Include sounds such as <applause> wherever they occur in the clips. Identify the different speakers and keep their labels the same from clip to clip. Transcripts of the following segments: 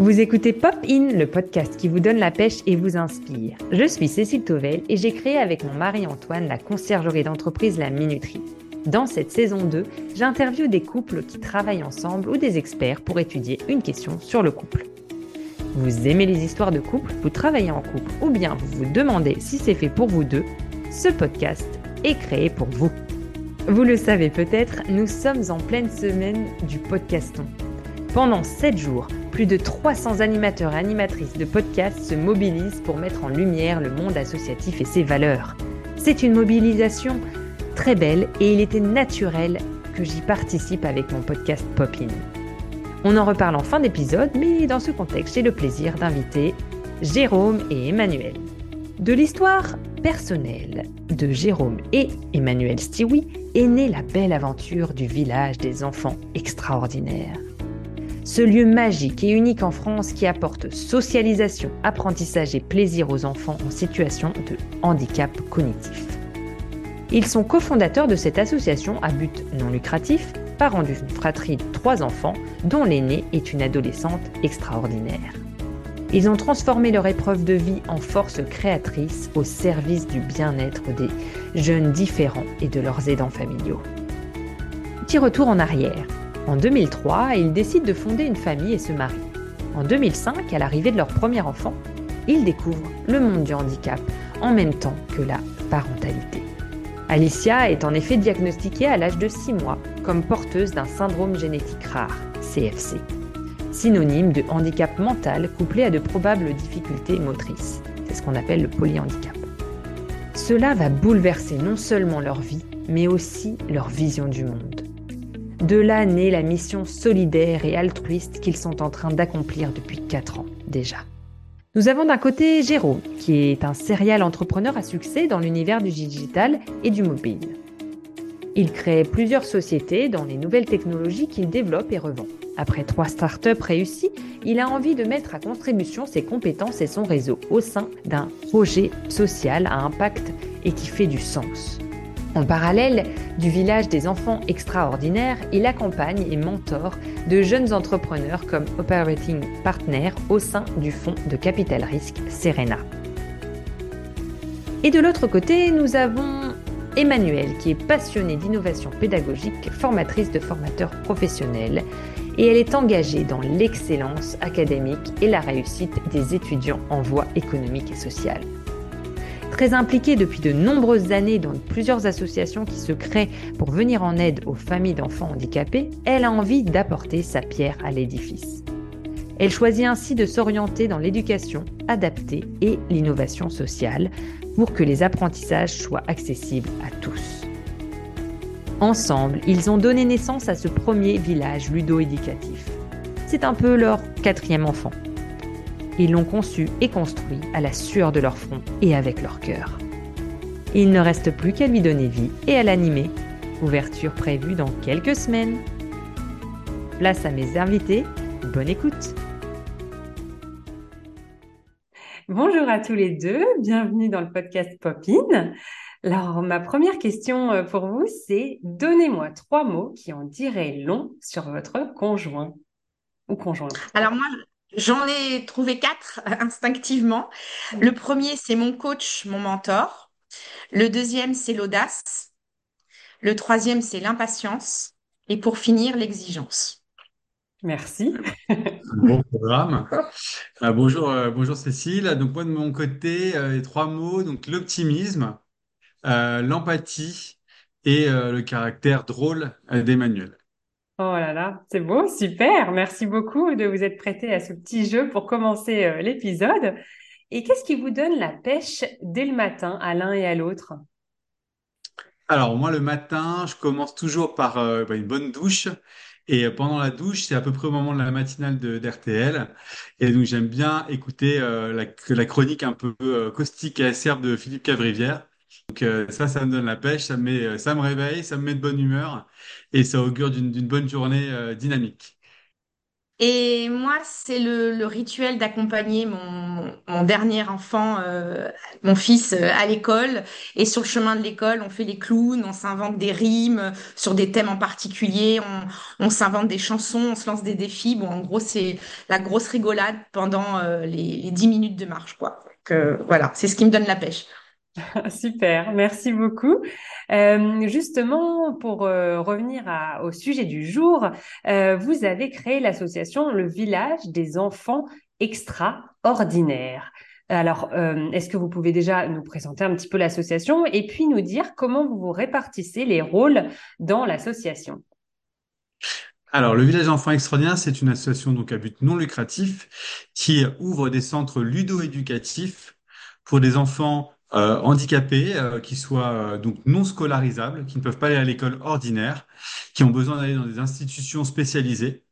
Speaker 1: Vous écoutez Pop In, le podcast qui vous donne la pêche et vous inspire. Je suis Cécile Tovel et j'ai créé avec mon mari Antoine la conciergerie d'entreprise La Minuterie. Dans cette saison 2, j'interviewe des couples qui travaillent ensemble ou des experts pour étudier une question sur le couple. Vous aimez les histoires de couple, vous travaillez en couple ou bien vous vous demandez si c'est fait pour vous deux, ce podcast est créé pour vous. Vous le savez peut-être, nous sommes en pleine semaine du podcaston. Pendant 7 jours, plus de 300 animateurs et animatrices de podcasts se mobilisent pour mettre en lumière le monde associatif et ses valeurs. C'est une mobilisation très belle et il était naturel que j'y participe avec mon podcast Popin. On en reparle en fin d'épisode, mais dans ce contexte, j'ai le plaisir d'inviter Jérôme et Emmanuel. De l'histoire personnelle de Jérôme et Emmanuel Stewie est née la belle aventure du village des enfants extraordinaires ce lieu magique et unique en France qui apporte socialisation, apprentissage et plaisir aux enfants en situation de handicap cognitif. Ils sont cofondateurs de cette association à but non lucratif, parents d'une fratrie de trois enfants, dont l'aîné est une adolescente extraordinaire. Ils ont transformé leur épreuve de vie en force créatrice au service du bien-être des jeunes différents et de leurs aidants familiaux. Petit retour en arrière. En 2003, ils décident de fonder une famille et se marient. En 2005, à l'arrivée de leur premier enfant, ils découvrent le monde du handicap en même temps que la parentalité. Alicia est en effet diagnostiquée à l'âge de 6 mois comme porteuse d'un syndrome génétique rare, CFC, synonyme de handicap mental couplé à de probables difficultés motrices. C'est ce qu'on appelle le polyhandicap. Cela va bouleverser non seulement leur vie, mais aussi leur vision du monde. De là naît la mission solidaire et altruiste qu'ils sont en train d'accomplir depuis 4 ans déjà. Nous avons d'un côté Jérôme, qui est un serial entrepreneur à succès dans l'univers du digital et du mobile. Il crée plusieurs sociétés dans les nouvelles technologies qu'il développe et revend. Après trois startups réussies, il a envie de mettre à contribution ses compétences et son réseau au sein d'un projet social à impact et qui fait du sens. En parallèle du village des enfants extraordinaires, il accompagne et mentor de jeunes entrepreneurs comme operating partner au sein du fonds de capital risque Serena. Et de l'autre côté, nous avons Emmanuel qui est passionnée d'innovation pédagogique, formatrice de formateurs professionnels et elle est engagée dans l'excellence académique et la réussite des étudiants en voie économique et sociale. Très impliquée depuis de nombreuses années dans plusieurs associations qui se créent pour venir en aide aux familles d'enfants handicapés, elle a envie d'apporter sa pierre à l'édifice. Elle choisit ainsi de s'orienter dans l'éducation adaptée et l'innovation sociale pour que les apprentissages soient accessibles à tous. Ensemble, ils ont donné naissance à ce premier village ludo-éducatif. C'est un peu leur quatrième enfant. Ils l'ont conçu et construit à la sueur de leur front et avec leur cœur. Il ne reste plus qu'à lui donner vie et à l'animer. Ouverture prévue dans quelques semaines. Place à mes invités. Bonne écoute. Bonjour à tous les deux, bienvenue dans le podcast Popin. Alors, ma première question euh, pour vous, c'est donnez-moi trois mots qui en diraient long sur votre conjoint ou conjointe.
Speaker 2: Alors moi, J'en ai trouvé quatre <laughs> instinctivement. Le premier, c'est mon coach, mon mentor. Le deuxième, c'est l'audace. Le troisième, c'est l'impatience. Et pour finir, l'exigence.
Speaker 1: Merci.
Speaker 3: Bon programme. Euh, bonjour, euh, bonjour Cécile. Donc moi de mon côté, euh, les trois mots, donc l'optimisme, l'empathie et le caractère drôle d'Emmanuel.
Speaker 1: Oh là là, c'est beau, super. Merci beaucoup de vous être prêté à ce petit jeu pour commencer euh, l'épisode. Et qu'est-ce qui vous donne la pêche dès le matin à l'un et à l'autre?
Speaker 3: Alors moi le matin, je commence toujours par euh, bah, une bonne douche. Et euh, pendant la douche, c'est à peu près au moment de la matinale d'RTL. Et donc j'aime bien écouter la, la, chronique un peu caustique et acerbe de Philippe Cavrivière. Donc ça, ça me donne la pêche, ça me, ça me réveille, ça me met de bonne humeur et ça augure d'une bonne journée euh, dynamique.
Speaker 2: Et moi, c'est le, rituel d'accompagner mon, dernier enfant, euh, mon fils, euh, à l'école. Et sur le chemin de l'école, on fait les clowns, on s'invente des rimes sur des thèmes en particulier, on, s'invente des chansons, on se lance des défis. Bon, en gros, c'est la grosse rigolade pendant euh, les, les 10 minutes de marche, quoi. Euh, voilà, c'est ce qui me donne la pêche. <laughs>
Speaker 4: Super, merci beaucoup. Euh, justement, pour euh, revenir au sujet du jour, euh, vous avez créé l'association Le Village des enfants extraordinaires. Alors, est-ce que vous pouvez déjà nous présenter un petit peu l'association et puis nous dire comment vous vous répartissez les rôles dans l'association?
Speaker 3: Alors, le Village Enfants Extraordinaires, c'est une association donc à but non lucratif qui ouvre des centres ludo-éducatifs pour des enfants euh, handicapés euh, qui soient euh, donc non scolarisables, qui ne peuvent pas aller à l'école ordinaire, qui ont besoin d'aller dans des institutions spécialisées.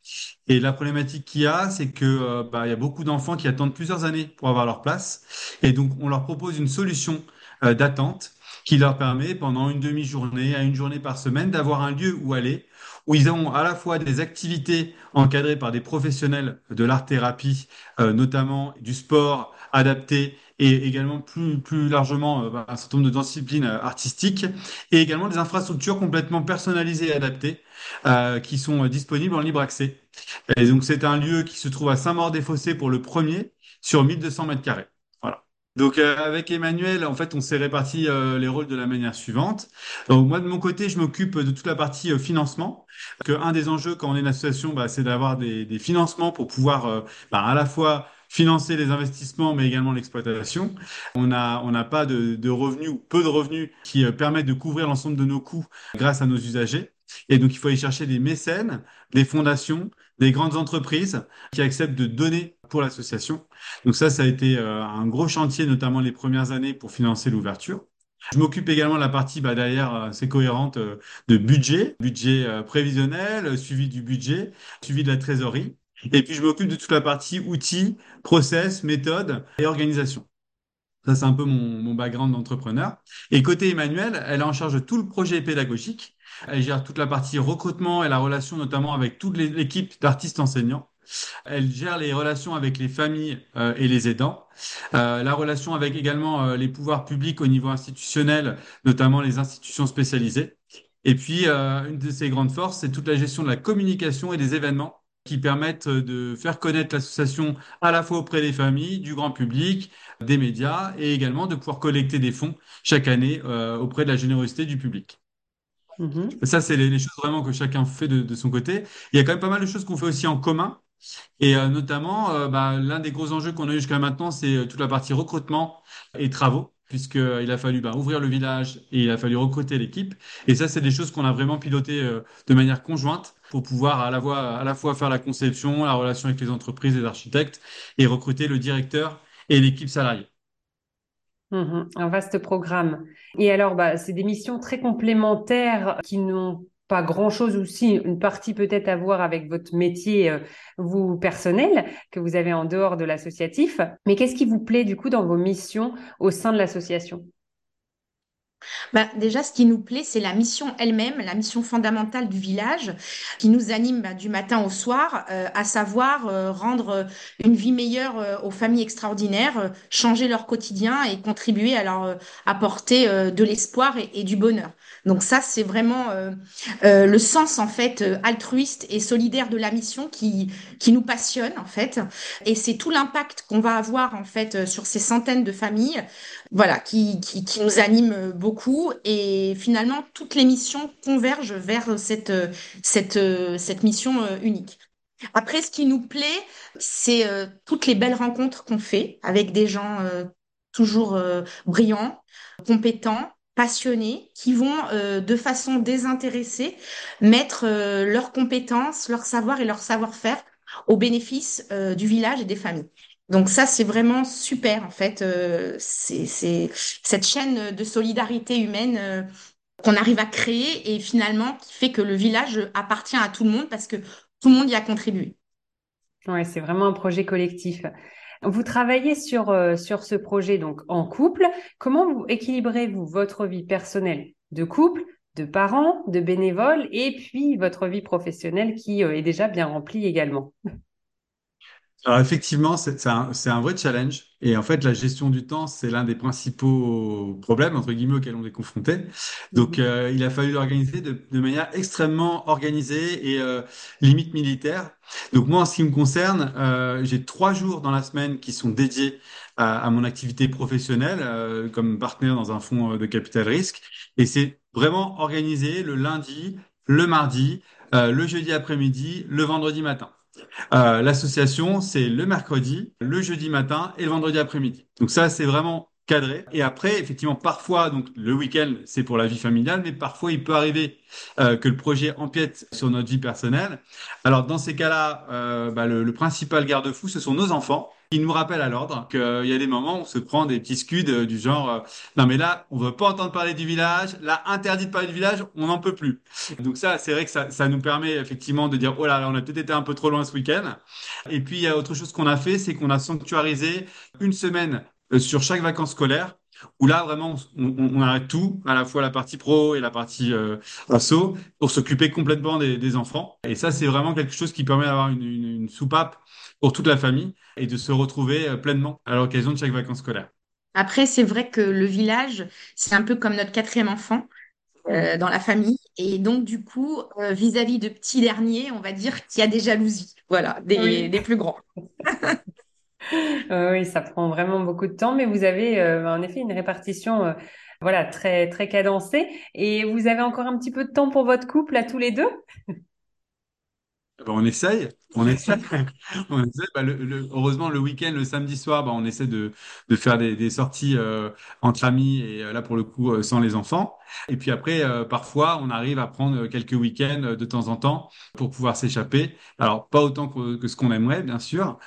Speaker 3: Et la problématique qu'il y a, c'est que euh, bah, il y a beaucoup d'enfants qui attendent plusieurs années pour avoir leur place, et donc on leur propose une solution euh, d'attente qui leur permet pendant une demi-journée à une journée par semaine d'avoir un lieu où aller où ils ont à la fois des activités encadrées par des professionnels de l'art-thérapie, euh, notamment du sport adapté et également plus, plus largement euh, un certain nombre de disciplines euh, artistiques, et également des infrastructures complètement personnalisées et adaptées qui sont disponibles en libre accès. Et donc c'est un lieu qui se trouve à Saint-Maur-des-Fossés pour le premier sur 1200 mètres carrés. Donc euh, avec Emmanuel, en fait, on s'est réparti euh, les rôles de la manière suivante. Donc moi de mon côté, je m'occupe de toute la partie euh, financement. Que un des enjeux quand on est une association, bah, c'est d'avoir des, des financements pour pouvoir euh, bah, à la fois financer les investissements, mais également l'exploitation. On a on n'a pas de, de revenus ou peu de revenus qui euh, permettent de couvrir l'ensemble de nos coûts grâce à nos usagers. Et donc il faut aller chercher des mécènes, des fondations, des grandes entreprises qui acceptent de donner pour l'association. Donc ça, ça a été euh, un gros chantier, notamment les premières années pour financer l'ouverture. Je m'occupe également de la partie bah, derrière, euh, c'est cohérente, euh, de budget, budget euh, prévisionnel, euh, suivi du budget, suivi de la trésorerie. Et puis je m'occupe de toute la partie outils, process, méthode et organisation. Ça, c'est un peu mon, mon background d'entrepreneur. Et côté Emmanuel, elle est en charge de tout le projet pédagogique. Elle gère toute la partie recrutement et la relation notamment avec toute l'équipe d'artistes enseignants. Elle gère les relations avec les familles euh, et les aidants, Euh, la relation avec également euh, les pouvoirs publics au niveau institutionnel, notamment les institutions spécialisées. Et puis, une de ses grandes forces, c'est toute la gestion de la communication et des événements qui permettent de faire connaître l'association à la fois auprès des familles, du grand public, des médias, et également de pouvoir collecter des fonds chaque année auprès de la générosité du public.
Speaker 4: Mhm.
Speaker 3: Ça, c'est les, les choses vraiment que chacun fait de, de son côté. Il y a quand même pas mal de choses qu'on fait aussi en commun. Et euh, notamment, euh, bah, l'un des gros enjeux qu'on a eu jusqu'à maintenant, c'est euh, toute la partie recrutement et travaux, puisqu'il a fallu bah, ouvrir le village et il a fallu recruter l'équipe. Et ça, c'est des choses qu'on a vraiment pilotées de manière conjointe pour pouvoir à la fois, faire la conception, la relation avec les entreprises, les architectes et recruter le directeur et l'équipe salariée.
Speaker 4: Mhm, un vaste programme. Et alors, bah, c'est des missions très complémentaires qui n'ont pas grand-chose aussi, une partie peut-être à voir avec votre métier, euh, vous personnel, que vous avez en dehors de l'associatif. Mais qu'est-ce qui vous plaît du coup dans vos missions au sein de l'association?
Speaker 2: Bah, déjà, ce qui nous plaît, c'est la mission elle-même, la mission fondamentale du village, qui nous anime bah, du matin au soir, euh, à savoir euh, rendre euh, une vie meilleure aux familles extraordinaires, changer leur quotidien et contribuer à leur apporter de l'espoir et, du bonheur. Donc ça, c'est vraiment le sens en fait altruiste et solidaire de la mission qui qui nous passionne en fait, et c'est tout l'impact qu'on va avoir en fait sur ces centaines de familles voilà, qui, qui nous anime beaucoup. Et finalement, toutes les missions convergent vers cette, mission euh, unique. Après, ce qui nous plaît, c'est euh, toutes les belles rencontres qu'on fait avec des gens euh, toujours brillants, compétents, passionnés, qui vont de façon désintéressée mettre leurs compétences, leur savoir et leur savoir-faire au bénéfice du village et des familles. Donc ça, c'est vraiment super en fait. Euh, c'est, cette chaîne de solidarité humaine euh, qu'on arrive à créer et finalement qui fait que le village appartient à tout le monde parce que tout le monde y a contribué.
Speaker 4: Ouais, c'est vraiment un projet collectif. Vous travaillez sur, euh, sur ce projet donc en couple. Comment vous équilibrez-vous votre vie personnelle de couple, de parents, de bénévoles et puis votre vie professionnelle qui est déjà bien remplie également?
Speaker 3: Alors effectivement, c'est c'est un, c'est un vrai challenge. Et en fait, la gestion du temps, c'est l'un des principaux problèmes, entre guillemets, auxquels on est confronté. Donc,
Speaker 2: Mhm.
Speaker 3: euh, il a fallu l'organiser de, de manière extrêmement organisée et euh, limite militaire. Donc, moi, en ce qui me concerne, euh, j'ai trois jours dans la semaine qui sont dédiés à, à mon activité professionnelle euh, comme partenaire dans un fonds euh, de capital risque. Et c'est vraiment organisé le lundi, le mardi, euh, le jeudi après-midi, le vendredi matin. Euh, l'association, c'est le mercredi, le jeudi matin et le vendredi après-midi. Donc ça, c'est vraiment cadré. Et après, effectivement, parfois, donc le week-end, c'est pour la vie familiale, mais parfois, il peut arriver euh, que le projet empiète sur notre vie personnelle. Alors, dans ces cas-là, euh, bah, le, le principal garde-fou, ce sont nos enfants. Qui nous rappellent à l'ordre qu'il y a des moments où on se prend des petits scuds euh, du genre euh, non mais là on veut pas entendre parler du village. Là interdit de parler du village on n'en peut plus. Donc ça c'est vrai que ça, ça nous permet effectivement de dire oh là là on a peut-être été un peu trop loin ce week-end. Et puis, il y a autre chose qu'on a fait, c'est qu'on a sanctuarisé une semaine euh, sur chaque vacances scolaires, où là, vraiment, on, arrête tout, à la fois la partie pro et la partie euh, pour s'occuper complètement des, des enfants. Et ça, c'est vraiment quelque chose qui permet d'avoir une, une- une soupape pour toute la famille et de se retrouver euh, pleinement à l'occasion de chaque vacances scolaires.
Speaker 2: Après, c'est vrai que le village, c'est un peu comme notre quatrième enfant euh, dans la famille. Et donc, du coup, euh, vis-à-vis de petits derniers, on va dire qu'il y a des jalousies, voilà, des,
Speaker 1: Oui.
Speaker 2: des plus grands. <laughs>
Speaker 1: Euh, oui, ça prend vraiment beaucoup de temps, mais vous avez euh, en effet une répartition euh, voilà, très, très cadencée. Et vous avez encore un petit peu de temps pour votre couple à tous les deux?
Speaker 3: Ben, on essaye, on essaye, <laughs> on essaye. Bah, le- heureusement, le week-end, le samedi soir, bah, on essaie de, de faire des, sorties euh, entre amis et euh, là pour le coup euh, sans les enfants. Et puis après, euh, parfois, on arrive à prendre quelques week-ends de temps en temps pour pouvoir s'échapper. Alors pas autant que, ce qu'on aimerait, bien sûr,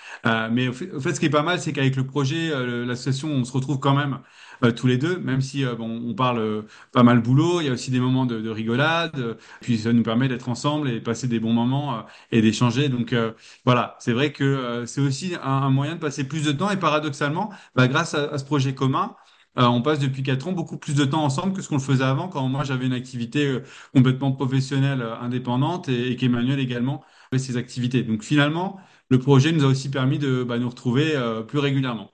Speaker 3: mais au fait, ce qui est pas mal, c'est qu'avec le projet, euh, l'association, on se retrouve quand même euh, tous les deux, même si euh, bon, on parle euh, pas mal boulot. Il y a aussi des moments de, de rigolade. Puis ça nous permet d'être ensemble et passer des bons moments. et d'échanger. Donc voilà, c'est vrai que c'est aussi un, moyen de passer plus de temps et paradoxalement, bah, grâce à, à ce projet commun, on passe depuis quatre ans beaucoup plus de temps ensemble que ce qu'on le faisait avant quand moi j'avais une activité complètement professionnelle, indépendante et, qu'Emmanuel également avait ses activités. Donc finalement, le projet nous a aussi permis de bah, nous retrouver plus régulièrement.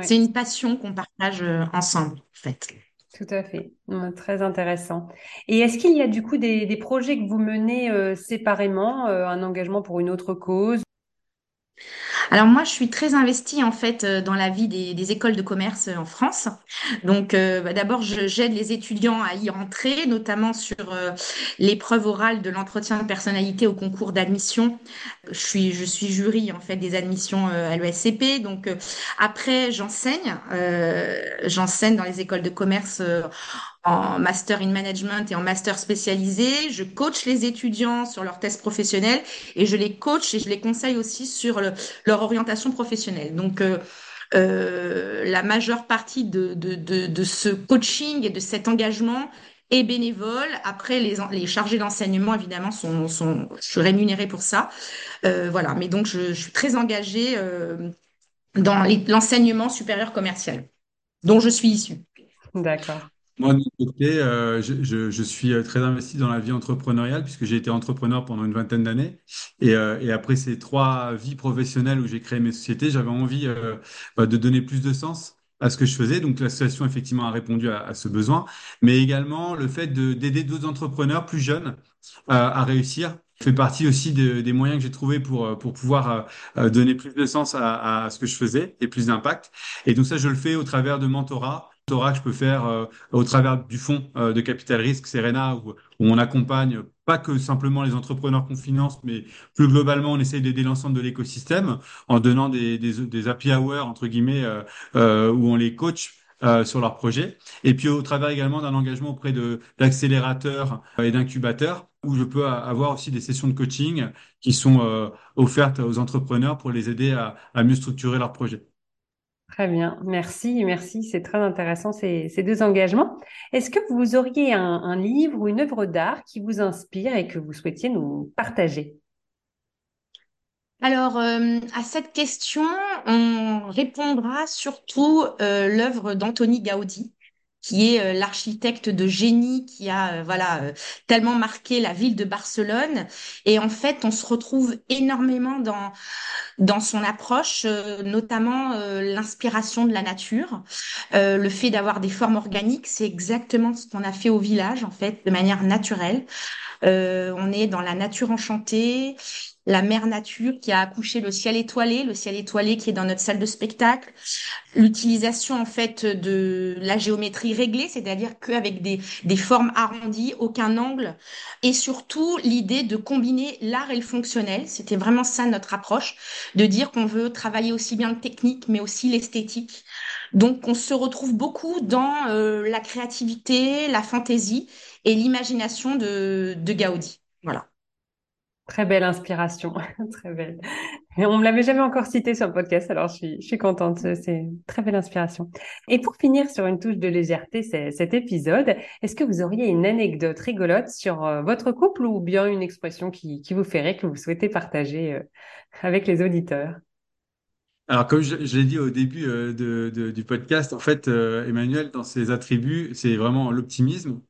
Speaker 2: C'est une passion qu'on partage euh, ensemble, en fait.
Speaker 1: tout à fait. Ouais, Très intéressant. Et est-ce qu'il y a du coup des, des projets que vous menez euh, séparément, euh, un engagement pour une autre cause?
Speaker 2: Alors moi, je suis très investie en fait euh, dans la vie des, des écoles de commerce euh, en France. Donc euh, bah, d'abord, je- j'aide les étudiants à y rentrer, notamment sur euh, l'épreuve orale de l'entretien de personnalité au concours d'admission. Je suis, je suis jury en fait des admissions euh, à l'ESCP. Donc euh, après, j'enseigne, euh, j'enseigne dans les écoles de commerce euh, en master in management et en master spécialisé. Je coach les étudiants sur leurs tests professionnels et je les coach et je les conseille aussi sur le- leur orientation professionnelle. Donc, euh, euh, la majeure partie de, de, de, de ce coaching et de cet engagement est bénévole. Après, les, les chargés d'enseignement, évidemment, sont, sont, je suis rémunérée pour ça. Euh, voilà. Mais donc, je, je suis très engagée euh, dans l'enseignement supérieur commercial, dont je suis issue.
Speaker 1: D'accord.
Speaker 3: Moi, de mon côté, euh, je, suis euh, très investi dans la vie entrepreneuriale puisque j'ai été entrepreneur pendant une vingtaine d'années. Et, euh, après ces trois vies professionnelles où j'ai créé mes sociétés, j'avais envie bah, de donner plus de sens à ce que je faisais. Donc l'association effectivement a répondu à, ce besoin, mais également le fait de d'aider d'autres entrepreneurs plus jeunes à réussir fait partie aussi de- des moyens que j'ai trouvés pour, pour pouvoir donner plus de sens à, à ce que je faisais et plus d'impact. Et donc ça, je le fais au travers de mentorat, que je peux faire euh, au travers du fonds euh, de capital risque Serena, où, on accompagne pas que simplement les entrepreneurs qu'on finance, mais plus globalement, on essaye d'aider l'ensemble de l'écosystème en donnant des, des, des happy hours, entre guillemets, euh, où on les coach sur leurs projets. Et puis au travers également d'un engagement auprès de d'accélérateurs et d'incubateurs, où je peux avoir aussi des sessions de coaching qui sont offertes aux entrepreneurs pour les aider à, à mieux structurer leurs projets.
Speaker 1: Très bien. Merci, merci. C'est très intéressant ces, deux engagements. Est-ce que vous auriez un, livre ou une œuvre d'art qui vous inspire et que vous souhaitiez nous partager?
Speaker 2: Alors, euh, à cette question, on répondra surtout euh, l'œuvre d'Antoni Gaudi. Qui est l'architecte de génie qui a voilà tellement marqué la ville de Barcelone. Et en fait, on se retrouve énormément dans dans son approche, notamment l'inspiration de la nature, le fait d'avoir des formes organiques, c'est exactement ce qu'on a fait au village en fait, de manière naturelle. on est dans la nature enchantée la mère nature qui a accouché le ciel étoilé, le ciel étoilé qui est dans notre salle de spectacle, l'utilisation en fait de la géométrie réglée, c'est-à-dire qu'avec des, des formes arrondies, aucun angle, et surtout l'idée de combiner l'art et le fonctionnel. C'était vraiment ça notre approche, de dire qu'on veut travailler aussi bien le technique mais aussi l'esthétique. Donc on se retrouve beaucoup dans euh, la créativité, la fantaisie et l'imagination de, de Gaudi. Voilà.
Speaker 1: Très belle inspiration, <laughs> très belle. On me l'avait jamais encore cité sur le podcast, alors je suis, je suis contente. C'est très belle inspiration. Et pour finir sur une touche de légèreté, cet épisode, est-ce que vous auriez une anecdote rigolote sur euh, votre couple ou bien une expression qui, qui vous ferait, que vous souhaitez partager euh, avec les auditeurs?
Speaker 3: Alors, comme je, l'ai dit au début euh, de, du podcast, en fait, euh, Emmanuel, dans ses attributs, c'est vraiment l'optimisme.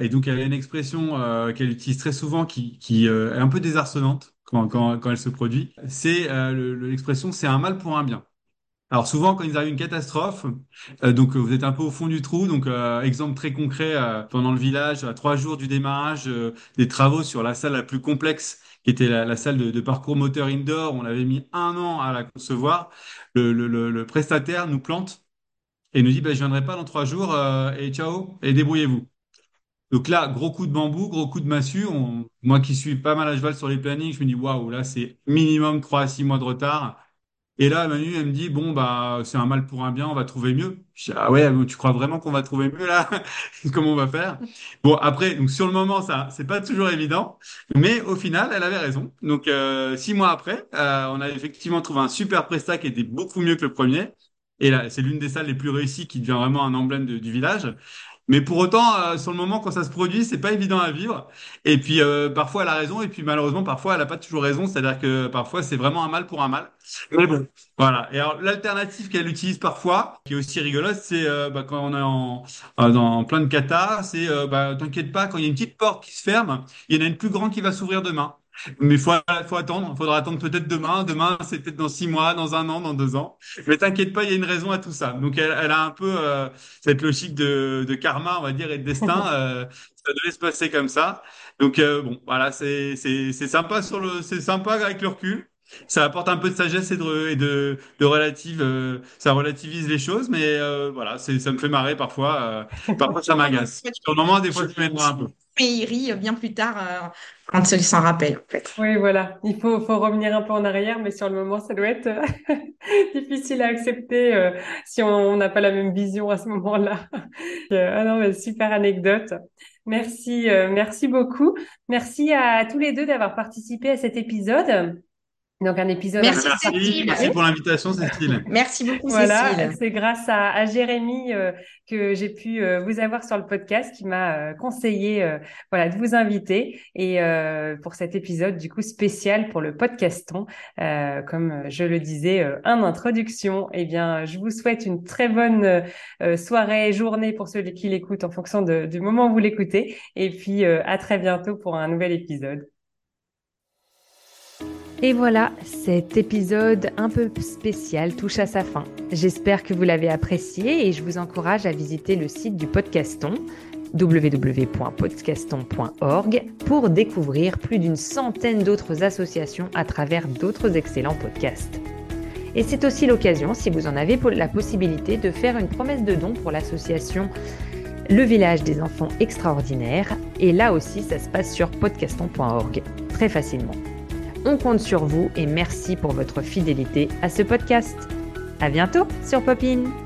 Speaker 3: Et donc, elle a une expression euh, qu'elle utilise très souvent qui, qui est un peu désarçonnante quand, quand, quand elle se produit. C'est l'expression c'est un mal pour un bien. Alors souvent, quand il arrive une catastrophe, donc vous êtes un peu au fond du trou. Donc exemple très concret, pendant le village, à trois jours du démarrage, des travaux sur la salle la plus complexe qui était la, salle de, parcours moteur indoor. On avait mis un an à la concevoir. Le, prestataire nous plante et nous dit bah, Je viendrai pas dans trois jours euh, et ciao, et débrouillez-vous. Donc là, gros coup de bambou, gros coup de massue. moi qui suis pas mal à cheval sur les plannings, je me dis waouh, là c'est minimum 3 à 6 mois de retard. Et là, Manu, elle me dit, bon, bah, c'est un mal pour un bien, on va trouver mieux. Je dis, ah ouais, tu crois vraiment qu'on va trouver mieux là? <laughs> Comment on va faire? Bon, après, donc sur le moment, ça, c'est pas toujours évident, mais au final, elle avait raison. Donc, euh, six mois après, euh, on a effectivement trouvé un super prestat qui était beaucoup mieux que le premier. Et là, c'est l'une des salles les plus réussies qui devient vraiment un emblème du village. Mais pour autant, euh, sur le moment, quand ça se produit, c'est pas évident à vivre. Et puis, euh, parfois, elle a raison. Et puis, malheureusement, parfois, elle a pas toujours raison. C'est-à-dire que parfois, c'est vraiment un mal pour un mal. Mais bon, voilà. Et alors, l'alternative qu'elle utilise parfois, qui est aussi rigolote, c'est euh, bah, quand on est en, dans plein de cata, c'est bah, t'inquiète pas, quand il y a une petite porte qui se ferme, il y en a une plus grande qui va s'ouvrir demain. Mais faut, faut attendre. Faudra attendre peut-être demain. Demain, c'est peut-être dans six mois, dans un an, dans deux ans. Mais t'inquiète pas, il y a une raison à tout ça. Donc, elle, elle a un peu euh, cette logique de, de, karma, on va dire, et de destin. <laughs> Euh, ça devait se passer comme ça. Donc, euh, bon, voilà, c'est c'est sympa sur le, c'est sympa avec le recul. Ça apporte un peu de sagesse et de, et de, de relative, euh, ça relativise les choses, mais voilà, c'est, ça me fait marrer parfois. parfois, ça m'agace. <laughs> Sur le moment, des fois, je m'énerve un peu.
Speaker 2: Mais il rit bien plus tard quand il s'en rappelle, en fait.
Speaker 1: Oui, voilà. Il faut, faut revenir un peu en arrière, mais sur le moment, ça doit être euh, <laughs> difficile à accepter euh, si on n'a pas la même vision à ce moment-là. <laughs> Euh, ah non, mais super anecdote. Merci, merci beaucoup. Merci à tous les deux d'avoir participé à cet épisode. Donc un épisode.
Speaker 2: Merci,
Speaker 3: merci, merci pour l'invitation, Cécile. <laughs>
Speaker 2: merci beaucoup,
Speaker 1: voilà, C'est grâce à, à Jérémy euh, que j'ai pu euh, vous avoir sur le podcast, qui m'a euh, conseillé, voilà, de vous inviter et pour cet épisode du coup spécial pour le podcaston, comme je le disais en introduction. Eh bien, je vous souhaite une très bonne soirée, journée pour ceux qui l'écoutent en fonction de, du moment où vous l'écoutez, et puis à très bientôt pour un nouvel épisode. Et voilà, cet épisode un peu spécial touche à sa fin. J'espère que vous l'avez apprécié et je vous encourage à visiter le site du podcaston www.podcaston.org pour découvrir plus d'une centaine d'autres associations à travers d'autres excellents podcasts. Et c'est aussi l'occasion, si vous en avez la possibilité, de faire une promesse de don pour l'association Le Village des Enfants Extraordinaires. Et là aussi, ça se passe sur podcaston.org, très facilement. On compte sur vous et merci pour votre fidélité à ce podcast. À bientôt sur Popine!